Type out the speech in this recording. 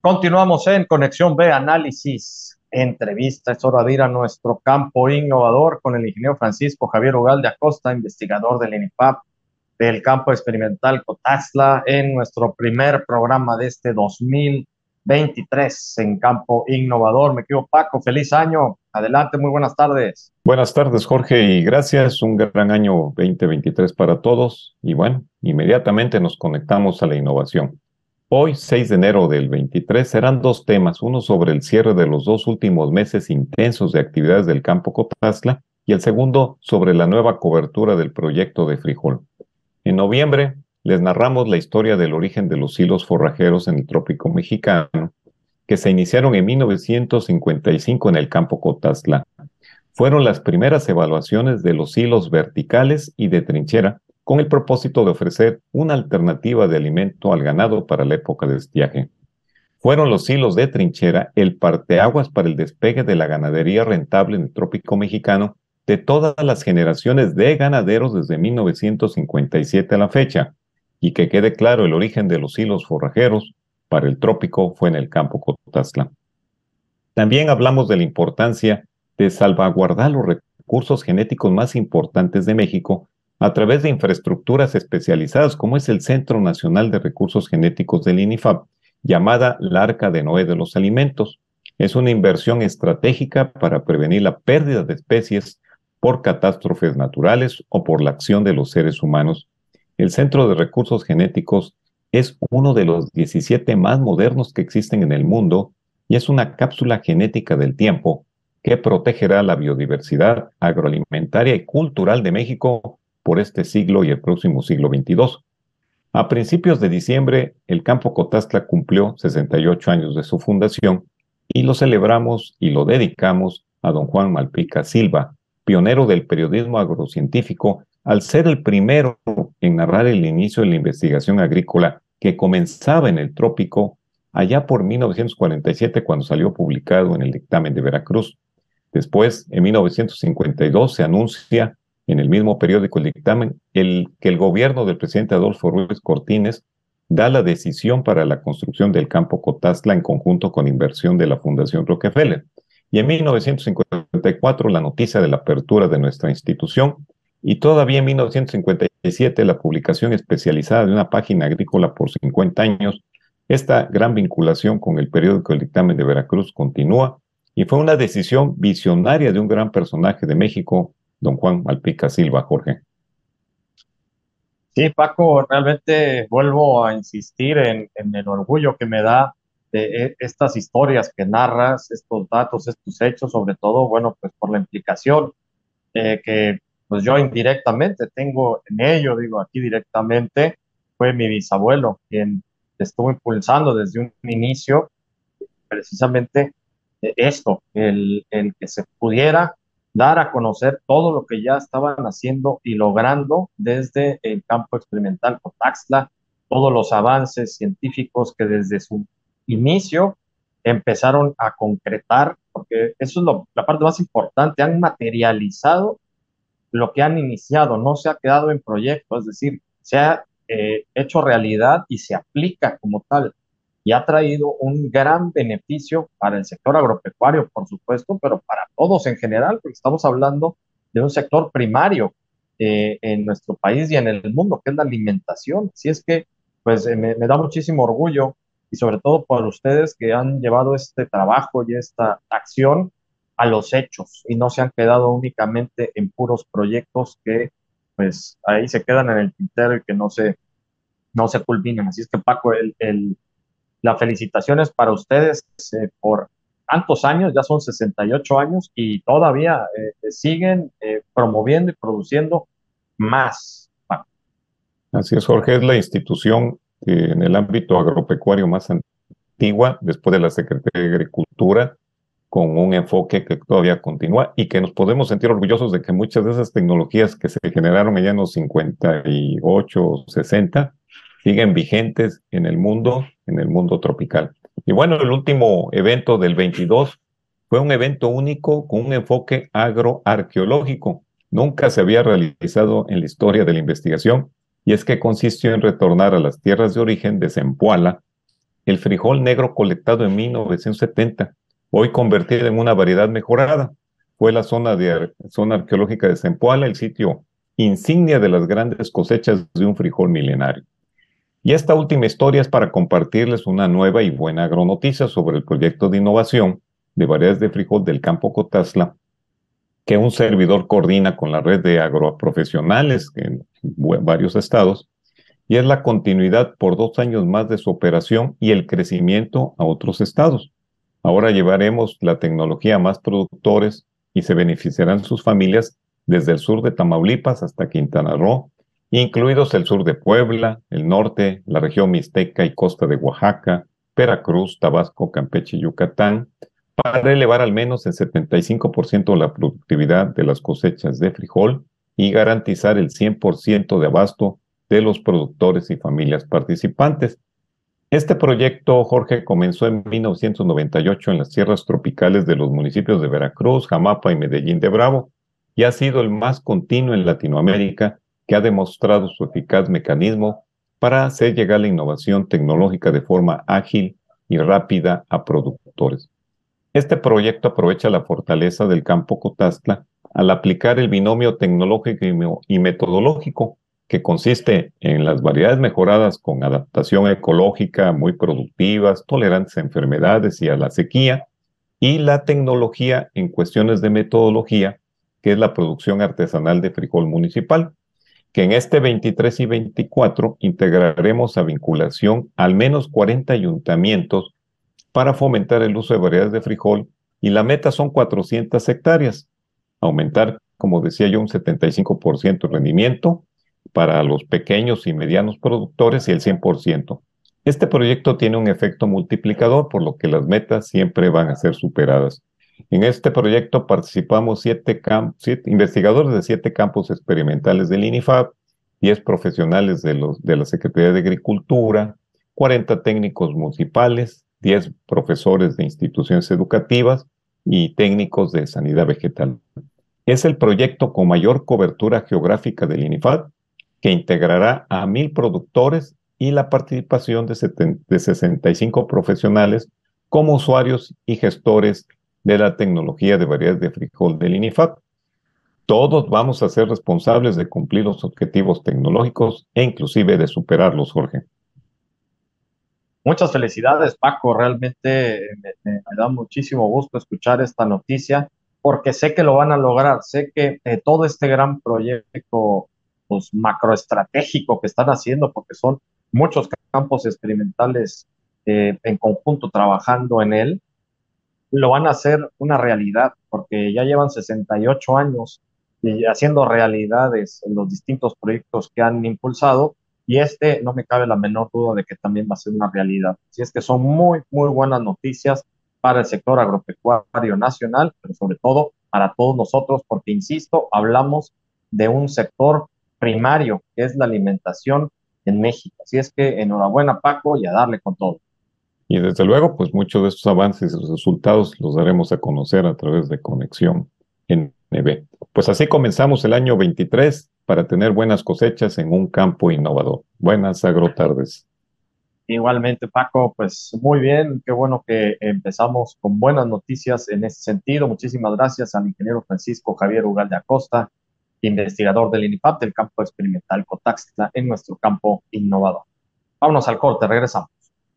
Continuamos en Conexión B, análisis, entrevista. Es hora de ir a nuestro campo innovador con el ingeniero Francisco Javier Ugalde Acosta, investigador del INIPAP del campo experimental Cotazla, en nuestro primer programa de este 2023 en campo innovador. Me quedo Paco, feliz año. Adelante, muy buenas tardes. Buenas tardes, Jorge, y gracias. Un gran año 2023 para todos. Y bueno, inmediatamente nos conectamos a la innovación. Hoy, 6 de enero del 23, serán dos temas, uno sobre el cierre de los dos últimos meses intensos de actividades del campo Cotazla y el segundo sobre la nueva cobertura del proyecto de frijol. En noviembre les narramos la historia del origen de los hilos forrajeros en el trópico mexicano, que se iniciaron en 1955 en el campo Cotazla. Fueron las primeras evaluaciones de los hilos verticales y de trinchera con el propósito de ofrecer una alternativa de alimento al ganado para la época de estiaje. Fueron los hilos de trinchera el parteaguas para el despegue de la ganadería rentable en el trópico mexicano de todas las generaciones de ganaderos desde 1957 a la fecha, y que quede claro el origen de los hilos forrajeros para el trópico fue en el campo Cotazla. También hablamos de la importancia de salvaguardar los recursos genéticos más importantes de México a través de infraestructuras especializadas como es el Centro Nacional de Recursos Genéticos del INIFAP, llamada la Arca de Noé de los Alimentos. Es una inversión estratégica para prevenir la pérdida de especies por catástrofes naturales o por la acción de los seres humanos. El Centro de Recursos Genéticos es uno de los 17 más modernos que existen en el mundo y es una cápsula genética del tiempo que protegerá la biodiversidad agroalimentaria y cultural de México por este siglo y el próximo siglo XXII. A principios de diciembre, el campo Cotazla cumplió 68 años de su fundación y lo celebramos y lo dedicamos a don Juan Malpica Silva, pionero del periodismo agrocientífico, al ser el primero en narrar el inicio de la investigación agrícola que comenzaba en el trópico allá por 1947 cuando salió publicado en el dictamen de Veracruz. Después, en 1952, se anuncia en el mismo periódico el dictamen, el, que el gobierno del presidente Adolfo Ruiz Cortines da la decisión para la construcción del campo Cotazla en conjunto con inversión de la Fundación Rockefeller. Y en 1954 la noticia de la apertura de nuestra institución y todavía en 1957 la publicación especializada de una página agrícola por 50 años. Esta gran vinculación con el periódico El Dictamen de Veracruz continúa y fue una decisión visionaria de un gran personaje de México, don Juan Malpica Silva, Jorge. Sí, Paco, realmente vuelvo a insistir en, el orgullo que me da de e, estas historias que narras, estos datos, estos hechos, sobre todo, bueno, pues por la implicación eh, que pues yo indirectamente tengo en ello, digo aquí directamente, fue mi bisabuelo quien estuvo impulsando desde un inicio precisamente esto, el, el que se pudiera dar a conocer todo lo que ya estaban haciendo y logrando desde el campo experimental Cotaxla, todos los avances científicos que desde su inicio empezaron a concretar, porque eso es la parte más importante, han materializado lo que han iniciado, no se ha quedado en proyecto, es decir, se ha eh, hecho realidad y se aplica como tal y ha traído un gran beneficio para el sector agropecuario, por supuesto, pero para todos en general, porque estamos hablando de un sector primario eh, en nuestro país y en el mundo, que es la alimentación. Así es que, pues, eh, me, da muchísimo orgullo y sobre todo por ustedes que han llevado este trabajo y esta acción a los hechos y no se han quedado únicamente en puros proyectos que pues ahí se quedan en el tintero y que no se, no se culminan. Así es que Paco, el, el, las felicitaciones para ustedes eh, por tantos años, ya son 68 años y todavía eh, siguen eh, promoviendo y produciendo más. Así es, Jorge, es la institución en el ámbito agropecuario más antigua, después de la Secretaría de Agricultura, con un enfoque que todavía continúa y que nos podemos sentir orgullosos de que muchas de esas tecnologías que se generaron allá en los 58, 60, siguen vigentes en el mundo, en el mundo tropical. Y bueno, el último evento del 22 fue un evento único con un enfoque agroarqueológico. Nunca se había realizado en la historia de la investigación y es que consistió en retornar a las tierras de origen de Zempoala, el frijol negro colectado en 1970, hoy convertido en una variedad mejorada. Fue la zona, de, zona arqueológica de Zempoala, el sitio insignia de las grandes cosechas de un frijol milenario. Y esta última historia es para compartirles una nueva y buena agronoticia sobre el proyecto de innovación de variedades de frijol del campo Cotazla, que un servidor coordina con la red de agroprofesionales en varios estados, y es la continuidad por dos años más de su operación y el crecimiento a otros estados. Ahora llevaremos la tecnología a más productores y se beneficiarán sus familias desde el sur de Tamaulipas hasta Quintana Roo, incluidos el sur de Puebla, el norte, la región mixteca y costa de Oaxaca, Veracruz, Tabasco, Campeche y Yucatán, para elevar al menos en 75% la productividad de las cosechas de frijol y garantizar el 100% de abasto de los productores y familias participantes. Este proyecto, Jorge, comenzó en 1998 en las tierras tropicales de los municipios de Veracruz, Jamapa y Medellín de Bravo, y ha sido el más continuo en Latinoamérica que ha demostrado su eficaz mecanismo para hacer llegar la innovación tecnológica de forma ágil y rápida a productores. Este proyecto aprovecha la fortaleza del campo Cotastla al aplicar el binomio tecnológico y metodológico, que consiste en las variedades mejoradas con adaptación ecológica muy productivas, tolerantes a enfermedades y a la sequía, y la tecnología en cuestiones de metodología, que es la producción artesanal de frijol municipal, que en este 23 y 24 integraremos a vinculación al menos 40 ayuntamientos para fomentar el uso de variedades de frijol y la meta son 400 hectáreas, aumentar, como decía yo, un 75% de rendimiento para los pequeños y medianos productores y el 100%. Este proyecto tiene un efecto multiplicador, por lo que las metas siempre van a ser superadas. En este proyecto participamos siete, investigadores de siete campos experimentales del INIFAP, 10 profesionales de, los, de la Secretaría de Agricultura, 40 técnicos municipales, 10 profesores de instituciones educativas y técnicos de sanidad vegetal. Es el proyecto con mayor cobertura geográfica del INIFAP, que integrará a mil productores y la participación de, de 65 profesionales como usuarios y gestores de la tecnología de variedades de frijol del INIFAP. Todos vamos a ser responsables de cumplir los objetivos tecnológicos e inclusive de superarlos, Jorge. Muchas felicidades, Paco. Realmente me, da muchísimo gusto escuchar esta noticia porque sé que lo van a lograr. Sé que eh, todo este gran proyecto pues, macroestratégico que están haciendo, porque son muchos campos experimentales eh, en conjunto trabajando en él, lo van a hacer una realidad, porque ya llevan 68 años y haciendo realidades en los distintos proyectos que han impulsado y este no me cabe la menor duda de que también va a ser una realidad. Así es que son muy, muy buenas noticias para el sector agropecuario nacional, pero sobre todo para todos nosotros, porque, insisto, hablamos de un sector primario, que es la alimentación en México. Así es que enhorabuena, Paco, y a darle con todo. Y desde luego, pues muchos de estos avances y resultados los daremos a conocer a través de Conexión NB. Pues así comenzamos el año 23 para tener buenas cosechas en un campo innovador. Buenas agrotardes. Igualmente, Paco, pues muy bien, qué bueno que empezamos con buenas noticias en ese sentido. Muchísimas gracias al ingeniero Francisco Javier Ugal de Acosta, investigador del INIPAP del campo experimental Cotaxtla en nuestro campo innovador. Vámonos al corte, regresamos.